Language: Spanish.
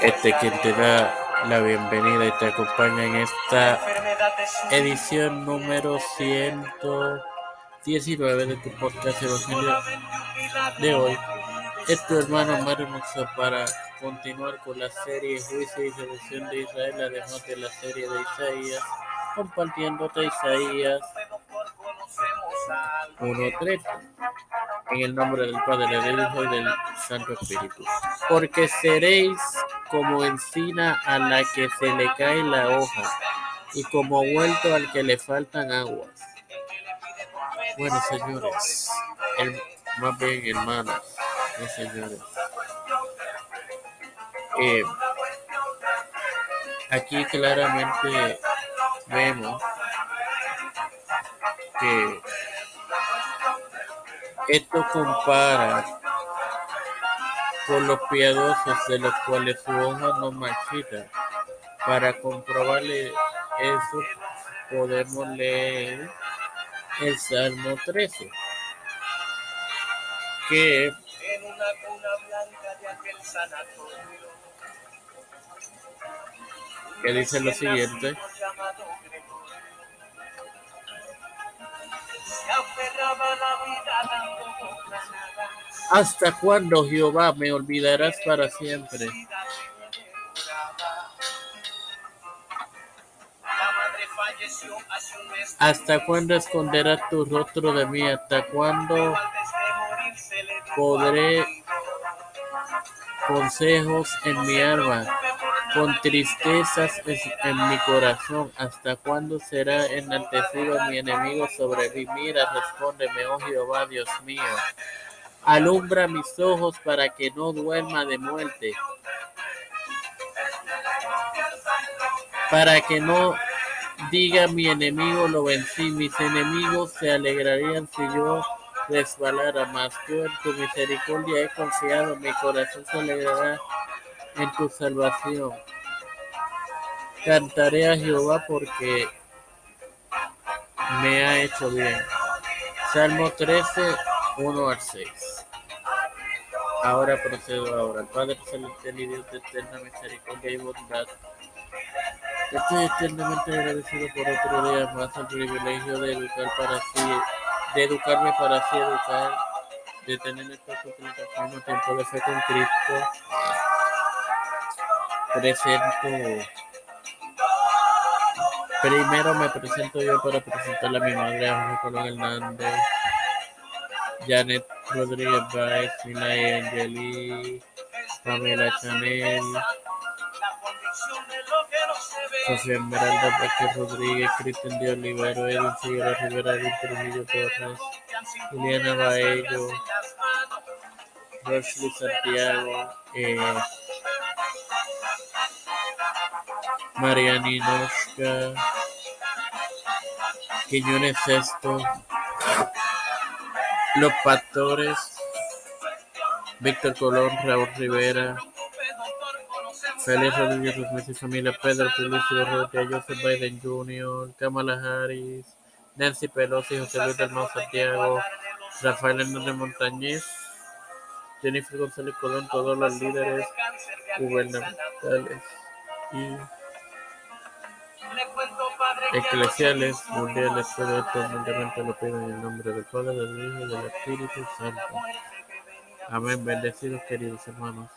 Este quien te da la bienvenida y te acompaña en esta edición número 119 de tu podcast Evangelio de hoy. Es tu hermano Mario Moxa para continuar con la serie Juicio y Selección de Israel, además de la serie de Isaías, compartiéndote Isaías 1.3. En el nombre del Padre, del Hijo y del Santo Espíritu. Porque seréis como encina a la que se le cae la hoja, y como huerto al que le faltan aguas. Bueno, señores, más bien hermanos, no señores. Eh, aquí claramente vemos que esto compara con los piadosos de los cuales su hoja no marchita. Para comprobarle eso, podemos leer el Salmo 13, que en una cuna blanca de aquel sanatorio. que dice lo siguiente. ¿Hasta cuándo, Jehová, me olvidarás para siempre? ¿Hasta cuándo esconderás tu rostro de mí? ¿Hasta cuándo podré consejos en mi alma, con tristezas en mi corazón? ¿Hasta cuándo será enaltecido mi enemigo sobre mí? Mira, respóndeme, oh Jehová, Dios mío. Alumbra mis ojos para que no duerma de muerte, para que no diga mi enemigo lo vencí, mis enemigos se alegrarían si yo resbalara más. Yo en tu misericordia he confiado, mi corazón se alegrará en tu salvación. Cantaré a Jehová porque me ha hecho bien. Salmo 13, 1 al 6. Ahora procedo ahora. Padre celestial y Dios de eterna misericordia y bondad. Estoy eternamente agradecido por otro día más el privilegio de educar para así, de educarme para así educar, de tener esta suplicación a tiempo de fe con Cristo. Presento, primero me presento yo para presentarle a mi madre, a Jorge Colón Hernández, Janet Rodríguez Baez, Milay Angeli, Pamela Chanel. Sofía Esmeralda Vázquez Rodríguez, Cristian de Olivero, Edwin Rivera, Edwin Trujillo Torres, Juliana Baello, Rosely Santiago, eh, Mariana Inosca, Quiñones Sexto, Los Pastores, Víctor Colón, Raúl Rivera, Félix Rodríguez y familia, Pedro Publicio Rotia, Joseph Biden Jr., Kamala Harris, Nancy Pelosi, José Luis del Mau Santiago, Rafael Hernández Montañez, Jennifer González Colón, todos los líderes gubernamentales y eclesiales mundiales, todo esto humildemente lo pido en el nombre del Padre, del Hijo y del Espíritu Santo. Amén. Bendecidos, queridos hermanos.